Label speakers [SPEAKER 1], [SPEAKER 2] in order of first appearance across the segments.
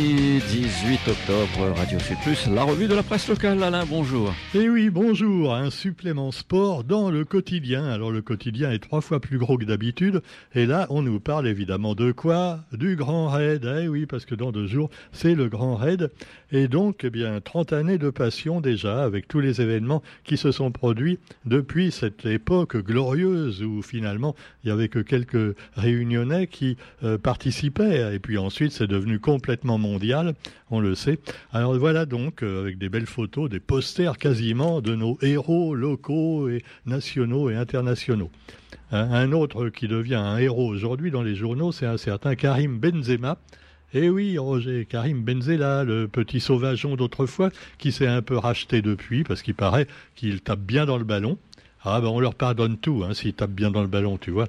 [SPEAKER 1] de, de 18 octobre, Radio Sud Plus, la revue de la presse locale. Alain, bonjour.
[SPEAKER 2] Eh oui, bonjour. Un supplément sport dans le quotidien. Alors le quotidien est trois fois plus gros que d'habitude. Et là, on nous parle évidemment de quoi? Du Grand Raid. Eh oui, parce que dans deux jours, c'est le Grand Raid. Et donc, eh bien, 30 années de passion déjà, avec tous les événements qui se sont produits depuis cette époque glorieuse où finalement, il n'y avait que quelques réunionnais qui euh, participaient. Et puis ensuite, c'est devenu complètement mondial, on le sait. Alors voilà donc, euh, avec des belles photos, des posters quasiment de nos héros locaux et nationaux et internationaux. Un autre qui devient un héros aujourd'hui dans les journaux, c'est un certain Karim Benzema, eh oui, Roger, Karim Benzema, le petit sauvageon d'autrefois, qui s'est un peu racheté depuis, parce qu'il paraît qu'il tape bien dans le ballon. Ah ben on leur pardonne tout, hein, s'il tape bien dans le ballon, tu vois.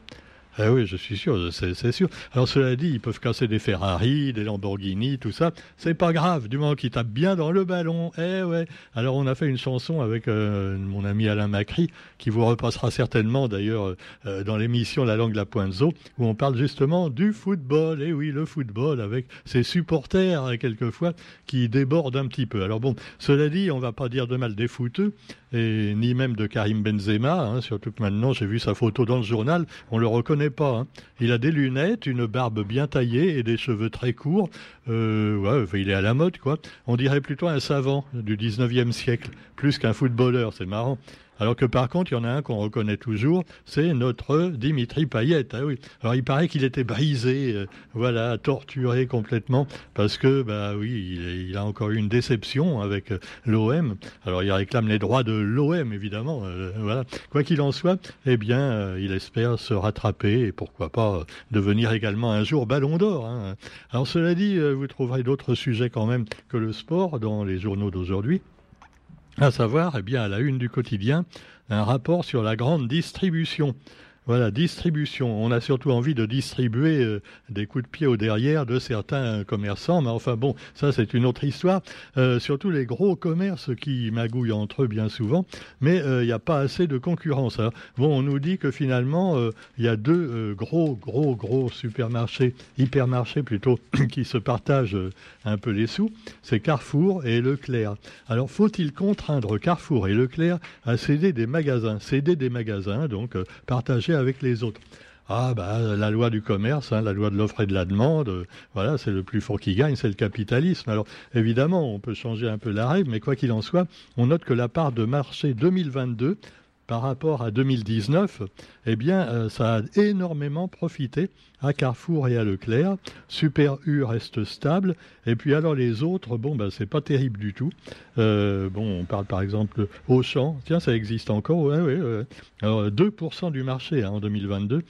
[SPEAKER 2] Ah oui, je suis sûr, c'est sûr. Alors cela dit, ils peuvent casser des Ferrari, des Lamborghini, tout ça. C'est pas grave, du moment qu'ils tapent bien dans le ballon. Eh ouais. Alors on a fait une chanson avec euh, mon ami Alain Macri, qui vous repassera certainement d'ailleurs euh, dans l'émission La langue la pointe où on parle justement du football. Eh oui, le football avec ses supporters hein, quelquefois qui débordent un petit peu. Alors bon, cela dit, on va pas dire de mal des footeux ni même de Karim Benzema. Hein, surtout que maintenant, j'ai vu sa photo dans le journal, on le reconnaît pas. Hein. Il a des lunettes, une barbe bien taillée et des cheveux très courts. Euh, il est à la mode, quoi. On dirait plutôt un savant du 19e siècle, plus qu'un footballeur. C'est marrant. Alors que par contre, il y en a un qu'on reconnaît toujours, c'est notre Dimitri Payet. Ah. Alors il paraît qu'il était brisé, euh, voilà, torturé complètement, parce que, bah oui, il, a encore eu une déception avec euh, l'OM. Alors il réclame les droits de l'OM, évidemment. Euh, voilà. Quoi qu'il en soit, eh bien, il espère se rattraper et pourquoi pas devenir également un jour Ballon d'Or. Hein. Alors cela dit, vous trouverez d'autres sujets quand même que le sport dans les journaux d'aujourd'hui à savoir, eh bien, à la une du quotidien, un rapport sur la grande distribution. Voilà, distribution. On a surtout envie de distribuer euh, des coups de pied au derrière de certains commerçants, mais enfin bon, ça c'est une autre histoire. Euh, surtout les gros commerces qui magouillent entre eux bien souvent, mais euh, il n'y a pas assez de concurrence. Hein. Bon, on nous dit que finalement il y a deux gros, gros, gros supermarchés, hypermarchés plutôt, qui se partagent un peu les sous. C'est Carrefour et Leclerc. Alors faut-il contraindre Carrefour et Leclerc à céder des magasins, céder des magasins, donc partager avec les autres. Ah bah la loi du commerce, hein, la loi de l'offre et de la demande, euh, voilà, c'est le plus fort qui gagne, c'est le capitalisme. Alors évidemment, on peut changer un peu la règle, mais quoi qu'il en soit, on note que la part de marché 2022 par rapport à 2019, eh bien, euh, ça a énormément profité à Carrefour et à Leclerc. Super U reste stable. Et puis alors les autres, bon, ben, c'est pas terrible du tout. Euh, bon, on parle par exemple Auchan. Tiens, ça existe encore. Alors 2% du marché hein, en 2022.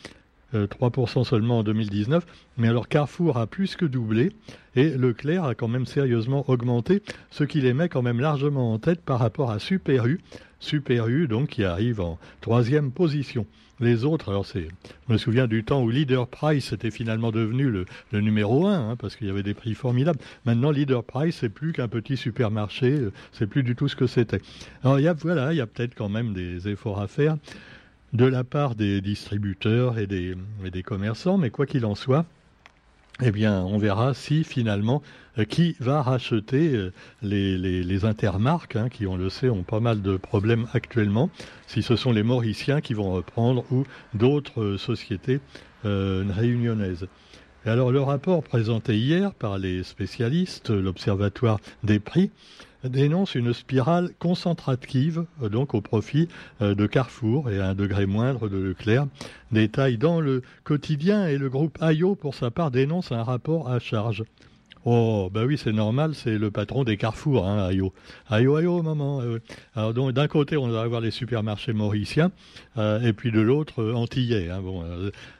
[SPEAKER 2] 3% euh, seulement en 2019. Mais alors Carrefour a plus que doublé et Leclerc a quand même sérieusement augmenté, ce qui les met quand même largement en tête par rapport à Super U. Super U, donc, qui arrive en troisième position. Les autres, alors c'est, je me souviens du temps où Leader Price était finalement devenu le, numéro un, hein, parce qu'il y avait des prix formidables. Maintenant, Leader Price, c'est plus qu'un petit supermarché, euh, c'est plus du tout ce que c'était. Alors, il y a, voilà, il y a peut-être quand même des efforts à faire de la part des distributeurs et des, commerçants, mais quoi qu'il en soit, eh bien, on verra si finalement euh, qui va racheter euh, les, intermarques, hein, qui, on le sait, ont pas mal de problèmes actuellement, si ce sont les Mauriciens qui vont reprendre ou d'autres euh, sociétés réunionnaises. Et alors, le rapport présenté hier par les spécialistes, l'Observatoire des prix, dénonce une spirale concentrative, euh, donc au profit euh, de Carrefour et à un degré moindre de Leclerc. Détail dans le quotidien et le groupe AIO, pour sa part, dénonce un rapport à charge. Oh, bah oui, c'est normal, c'est le patron des carrefours, hein, Ayo. Ayo, Ayo, maman. Euh, alors, donc, d'un côté, on va avoir les supermarchés mauriciens, et puis de l'autre, antillais. Hein, bon,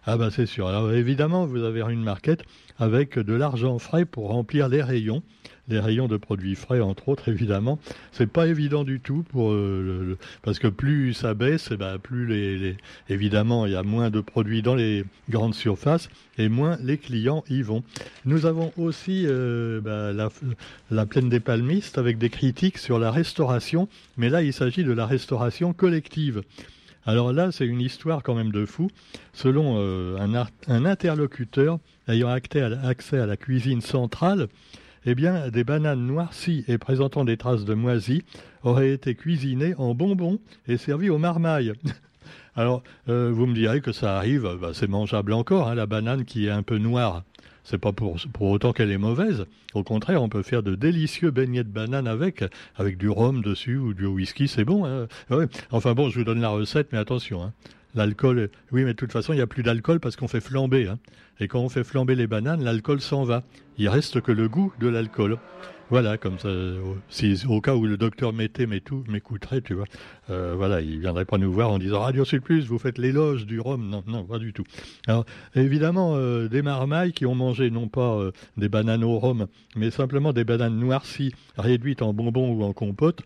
[SPEAKER 2] ah, bah c'est sûr. Alors, évidemment, vous avez une marquette avec de l'argent frais pour remplir les rayons les rayons de produits frais, entre autres, évidemment. C'est pas évident du tout pour euh, parce que plus ça baisse, eh ben, plus les, évidemment il y a moins de produits dans les grandes surfaces et moins les clients y vont. Nous avons aussi euh, bah, la, la plaine des palmistes avec des critiques sur la restauration, mais là il s'agit de la restauration collective. Alors là, c'est une histoire quand même de fou. Selon euh, un, interlocuteur ayant accès à la cuisine centrale, eh bien, des bananes noircies et présentant des traces de moisi auraient été cuisinées en bonbons et servies au marmaille. Alors, euh, vous me direz que ça arrive, bah, c'est mangeable encore, hein, la banane qui est un peu noire. C'est pas pour, autant qu'elle est mauvaise. Au contraire, on peut faire de délicieux beignets de banane avec, avec du rhum dessus ou du whisky, c'est bon. Hein. Enfin bon, je vous donne la recette, mais attention. Hein. L'alcool, oui, mais de toute façon, il n'y a plus d'alcool parce qu'on fait flamber. Hein. Et quand on fait flamber les bananes, l'alcool s'en va. Il reste que le goût de l'alcool. Voilà, comme ça, si, au cas où le docteur Mété m'écouterait, tu vois, euh, voilà, il viendrait pas nous voir en disant Radio Sud Plus, vous faites l'éloge du rhum. Non, non, pas du tout. Alors, évidemment, euh, des marmailles qui ont mangé non pas euh, des bananes au rhum, mais simplement des bananes noircies, réduites en bonbons ou en compote,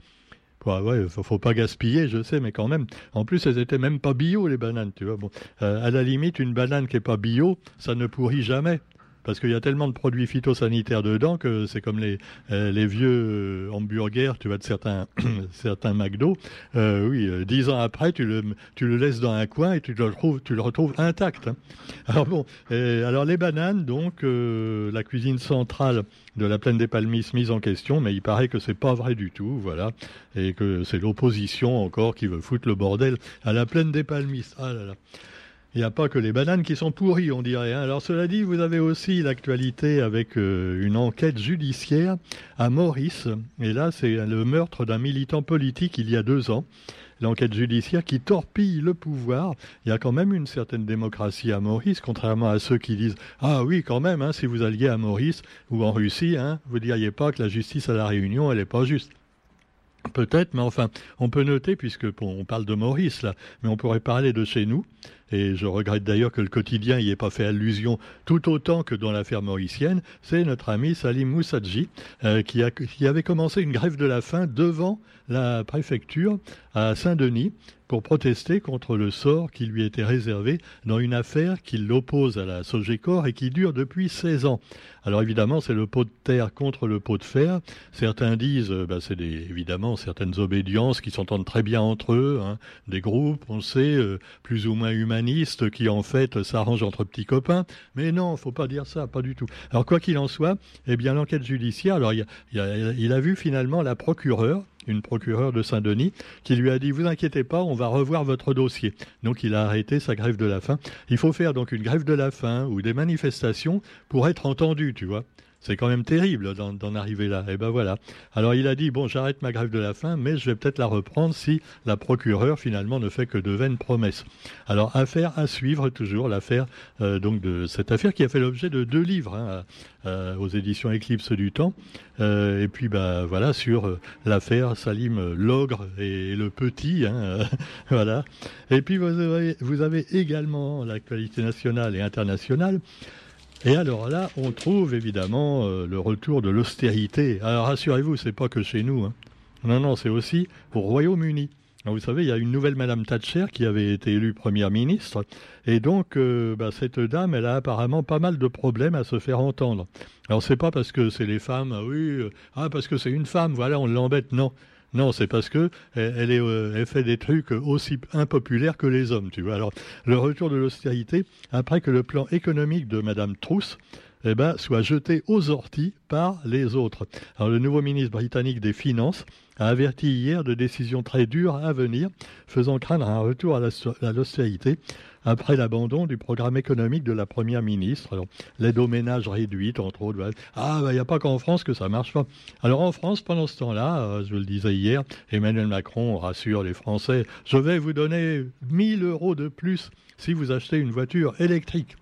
[SPEAKER 2] Ouais, ouais, faut, faut pas gaspiller, je sais, mais quand même. En plus, elles étaient même pas bio, les bananes, tu vois. Bon, à la limite, une banane qui est pas bio, ça ne pourrit jamais parce qu'il y a tellement de produits phytosanitaires dedans que c'est comme les, euh, les vieux euh, hamburgers, tu vois, de certains, certains McDo. Euh, oui, dix ans après, tu le, tu le laisses dans un coin et tu le retrouves, tu le retrouves intact. Hein. Alors bon, alors les bananes, donc la cuisine centrale de la plaine des Palmistes mise en question, mais il paraît que c'est pas vrai du tout, voilà, et que c'est l'opposition encore qui veut foutre le bordel à la plaine des Palmistes. Ah là là. Il n'y a pas que les bananes qui sont pourries, on dirait. Hein. Alors cela dit, vous avez aussi l'actualité avec euh, une enquête judiciaire à Maurice. Et là, c'est le meurtre d'un militant politique il y a deux ans. L'enquête judiciaire qui torpille le pouvoir. Il y a quand même une certaine démocratie à Maurice, contrairement à ceux qui disent Ah oui, quand même, hein, si vous alliez à Maurice ou en Russie, hein, vous diriez pas que la justice à la Réunion, elle n'est pas juste. Peut-être, mais enfin, on peut noter, puisque on parle de Maurice là, mais on pourrait parler de chez nous. Et je regrette d'ailleurs que le quotidien n'y ait pas fait allusion tout autant que dans l'affaire mauricienne. C'est notre ami Salim Moussadji euh, qui, qui avait commencé une grève de la faim devant la préfecture à Saint-Denis pour protester contre le sort qui lui était réservé dans une affaire qui l'oppose à la Sogecor et qui dure depuis 16 ans. Alors évidemment, c'est le pot de terre contre le pot de fer. Certains disent, euh, bah, c'est évidemment certaines obédiences qui s'entendent très bien entre eux, hein. des groupes, on sait, euh, plus ou moins humanistes, qui en fait s'arrangent entre petits copains. Mais non, faut pas dire ça, pas du tout. Alors quoi qu'il en soit, eh bien l'enquête judiciaire, alors il, il a vu finalement la procureure une procureure de Saint-Denis, qui lui a dit Vous inquiétez pas, on va revoir votre dossier. Donc il a arrêté sa grève de la faim. Il faut faire donc une grève de la faim ou des manifestations pour être entendu, tu vois. C'est quand même terrible d'en arriver là. Et ben voilà. Alors il a dit bon, j'arrête ma grève de la faim, mais je vais peut-être la reprendre si la procureure finalement ne fait que de vaines promesses. Alors affaire à suivre toujours l'affaire euh, donc de cette affaire qui a fait l'objet de deux livres hein, euh, aux éditions Éclipse du Temps. Euh, et puis bah voilà sur l'affaire Salim l'ogre et le petit. Hein, voilà. Et puis vous avez également l'actualité nationale et internationale. Et alors là, on trouve évidemment euh, le retour de l'austérité. Alors rassurez-vous, c'est pas que chez nous. Hein. Non, non, c'est aussi au Royaume-Uni. Vous savez, il y a une nouvelle Madame Thatcher qui avait été élue Première ministre, et donc euh, bah, cette dame, elle a apparemment pas mal de problèmes à se faire entendre. Alors c'est pas parce que c'est les femmes, ah oui, euh, ah parce que c'est une femme, voilà, on l'embête, non. Non, c'est parce que elle, est, euh, elle, fait des trucs aussi impopulaires que les hommes, tu vois. Alors, le retour de l'austérité, après que le plan économique de Madame Trousse eh ben, soit jeté aux orties par les autres. Le nouveau ministre britannique des Finances a averti hier de décisions très dures à venir, faisant craindre un retour à l'austérité après l'abandon du programme économique de la Première ministre. L'aide aux ménages réduite, entre autres. Ah, il bah, n'y a pas qu'en France que ça marche pas. Alors en France, pendant ce temps-là, euh, je le disais hier, Emmanuel Macron rassure les Français, je vais vous donner 1000 euros de plus si vous achetez une voiture électrique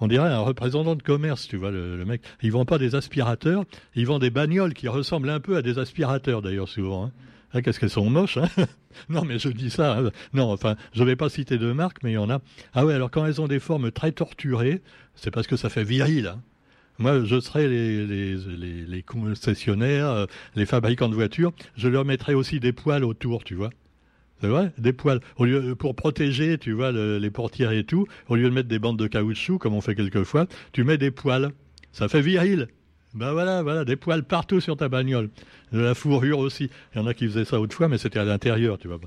[SPEAKER 2] on dirait un représentant de commerce, tu vois, le, mec. Il vend pas des aspirateurs, il vend des bagnoles qui ressemblent un peu à des aspirateurs d'ailleurs souvent. Hein. Ah, qu'est-ce qu'elles sont moches, hein Non, mais je dis ça. Hein. Non, enfin, je ne vais pas citer de marque, mais il y en a. Ah ouais, alors quand elles ont des formes très torturées, c'est parce que ça fait viril. Moi, je serais les, les, les, concessionnaires, euh, les fabricants de voitures, je leur mettrais aussi des poils autour, tu vois. Vrai, des poils. Au lieu, pour protéger, tu vois, les portières et tout, au lieu de mettre des bandes de caoutchouc, comme on fait quelquefois, tu mets des poils. Ça fait viril. Ben voilà, voilà, des poils partout sur ta bagnole. De la fourrure aussi. Il y en a qui faisaient ça autrefois, mais c'était à l'intérieur, tu vois.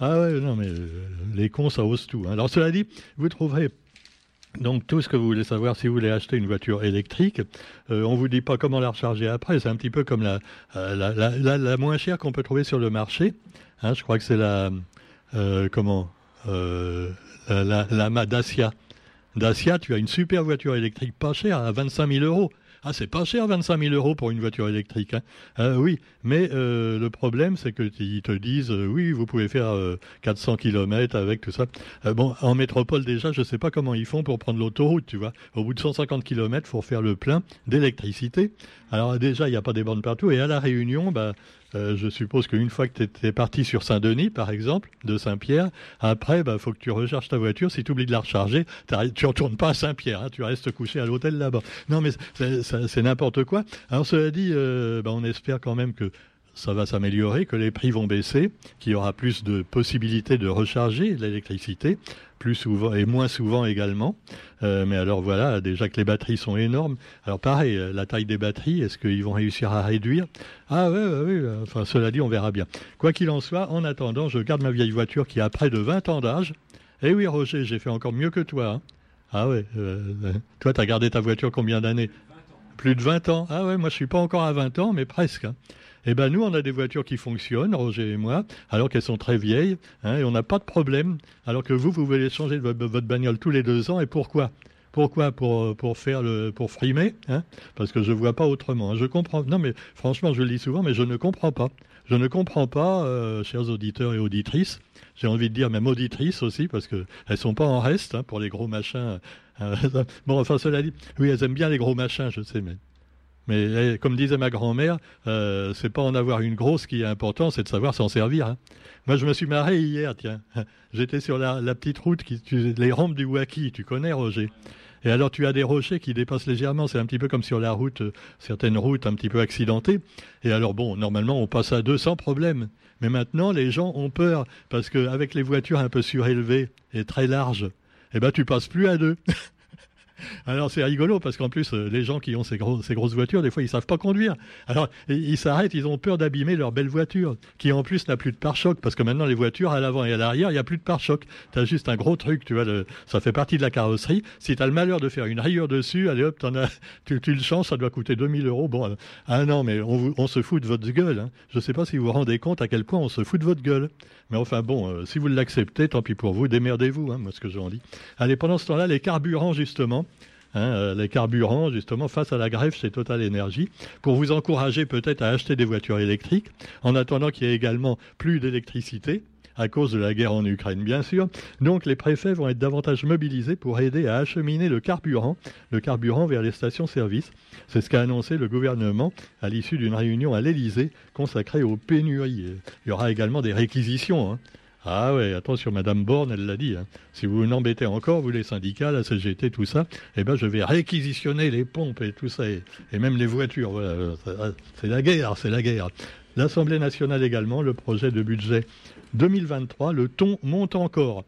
[SPEAKER 2] Ah ouais, non, mais euh, les cons, ça ose tout. Hein. Alors cela dit, vous trouverez Donc tout ce que vous voulez savoir, si vous voulez acheter une voiture électrique, euh, on vous dit pas comment la recharger après. C'est un petit peu comme la, euh, la, moins chère qu'on peut trouver sur le marché. Hein, je crois que c'est la euh, comment euh, la, la, Dacia. Dacia, tu as une super voiture électrique pas chère à 25 000 euros. Ah, c'est pas cher, 25 000 euros pour une voiture électrique. Hein. Euh, oui, mais euh, le problème, c'est qu'ils te disent, euh, oui, vous pouvez faire 400 km avec tout ça. bon, en métropole, déjà, je ne sais pas comment ils font pour prendre l'autoroute, tu vois. Au bout de 150 km, il faut faire le plein d'électricité. Alors déjà, il n'y a pas des bornes partout. Et à La Réunion, bah, euh, je suppose qu'une fois que tu es parti sur Saint-Denis, par exemple, de Saint-Pierre, après, il bah, faut que tu recharges ta voiture. Si tu oublies de la recharger, tu retournes pas à Saint-Pierre, hein, tu restes couché à l'hôtel là-bas. Non, mais c'est n'importe quoi. Alors, cela dit, euh, bah, on espère quand même que ça va s'améliorer, que les prix vont baisser, qu'il y aura plus de possibilités de recharger l'électricité, plus souvent et moins souvent également. Euh, mais alors voilà, déjà que les batteries sont énormes. Alors pareil, euh, la taille des batteries, est-ce qu'ils vont réussir à réduire? Ah oui, oui, oui. Enfin, cela dit, on verra bien. Quoi qu'il en soit, en attendant, je garde ma vieille voiture qui a près de 20 ans d'âge. Eh oui, Roger, j'ai fait encore mieux que toi. Hein. ah ouais. Euh, toi, tu as gardé ta voiture combien d'années? Plus de 20 ans. Ah ouais, moi je suis pas encore à 20 ans, mais presque. Hein. Eh ben nous, on a des voitures qui fonctionnent, Roger et moi, alors qu'elles sont très vieilles, hein, et on n'a pas de problème. Alors que vous, vous voulez changer votre, bagnole tous les deux ans, et pourquoi? Pourquoi? Pour, pour faire le pour frimer hein? Parce que je vois pas autrement. Hein. Je comprends. Non, mais franchement, je le dis souvent, mais je ne comprends pas. Je ne comprends pas, euh, chers auditeurs et auditrices. J'ai envie de dire même auditrices aussi, parce que elles sont pas en reste pour les gros machins. bon, enfin, cela dit, oui, elles aiment bien les gros machins, je sais, mais mais eh, comme disait ma grand-mère, euh, c'est pas en avoir une grosse qui est important, c'est de savoir s'en servir. Hein. Moi, je me suis marré hier, tiens. J'étais sur la, petite route, qui, les rampes du Waki, tu connais, Roger et alors tu as des rochers qui dépassent légèrement, c'est un petit peu comme sur la route, euh, certaines routes un petit peu accidentées. Et alors bon, normalement on passe à 200 problèmes. Mais maintenant les gens ont peur parce qu'avec les voitures un peu surélevées et très larges, eh ben tu passes plus à deux. Alors c'est rigolo parce qu'en plus, euh, les gens qui ont ces, grosses voitures, des fois, ils savent pas conduire. Alors ils s'arrêtent, ils ont peur d'abîmer leur belle voiture, qui en plus n'a plus de pare-choc parce que maintenant les voitures à l'avant et à l'arrière, il n'y a plus de pare-choc. Tu as juste un gros truc, tu vois, ça fait partie de la carrosserie. Si tu as le malheur de faire une rayure dessus, allez hop, as, tu, le changes, ça doit coûter 2000 euros. Bon, ah non, mais on, se fout de votre gueule. Hein. Je ne sais pas si vous vous rendez compte à quel point on se fout de votre gueule. Mais enfin bon, euh, si vous l'acceptez, tant pis pour vous, démerdez-vous, hein, moi ce que j'en dis. Allez, pendant ce temps-là, les carburants justement, hein, euh, les carburants justement face à la grève chez Total Energy, pour vous encourager peut-être à acheter des voitures électriques, en attendant qu'il y ait également plus d'électricité à cause de la guerre en Ukraine, bien sûr. Donc les préfets vont être davantage mobilisés pour aider à acheminer le carburant, vers les stations-service. C'est ce qu'a annoncé le gouvernement à l'issue d'une réunion à l'Élysée consacrée aux pénuries. Il y aura également des réquisitions. Hein. Ah ouais, attention, Madame Borne, elle l'a dit. Hein. Si vous n'embêtez encore, vous les syndicats, la CGT, tout ça, eh ben je vais réquisitionner les pompes et tout ça, et, même les voitures. c'est la guerre, c'est la guerre. L'Assemblée nationale également, le projet de budget 2023, le ton monte encore.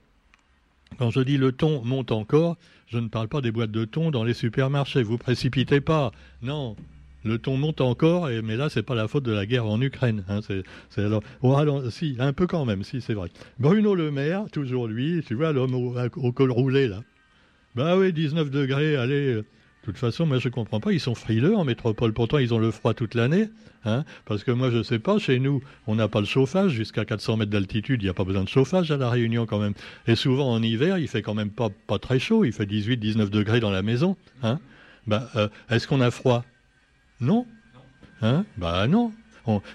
[SPEAKER 2] Quand je dis le ton monte encore, je ne parle pas des boîtes de thon dans les supermarchés. Vous précipitez pas. Non. Le ton monte encore, mais là, c'est pas la faute de la guerre en Ukraine. Hein, alors, si, un peu quand même, si, c'est vrai. Bruno Le Maire, toujours lui, tu vois, l'homme au, col roulé, là. Bah oui, 19 degrés, allez, de toute façon, moi je ne comprends pas, ils sont frileux en métropole, pourtant ils ont le froid toute l'année, hein, parce que moi je sais pas, chez nous, on n'a pas le chauffage, jusqu'à 400 mètres d'altitude, il n'y a pas besoin de chauffage à La Réunion quand même. Et souvent en hiver, il fait quand même pas, pas très chaud, il fait 18-19 degrés dans la maison. Hein. Bah, euh, Est-ce qu'on a froid? Non hein? Bah non.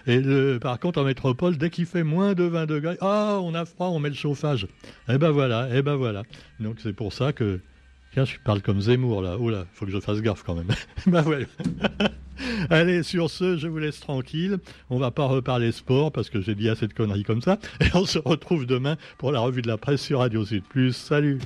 [SPEAKER 2] et par contre, en métropole, dès qu'il fait moins de 20 degrés, ah, on a froid, on met le chauffage. Eh ben voilà, eh ben voilà. Donc c'est pour ça que Tiens, je parle comme Zemmour là. Oh là, faut que je fasse gaffe quand même. bah ouais. Allez, sur ce, je vous laisse tranquille. On va pas reparler sport parce que j'ai dit assez de conneries comme ça. Et on se retrouve demain pour la revue de la presse sur Radio Sud Plus. Salut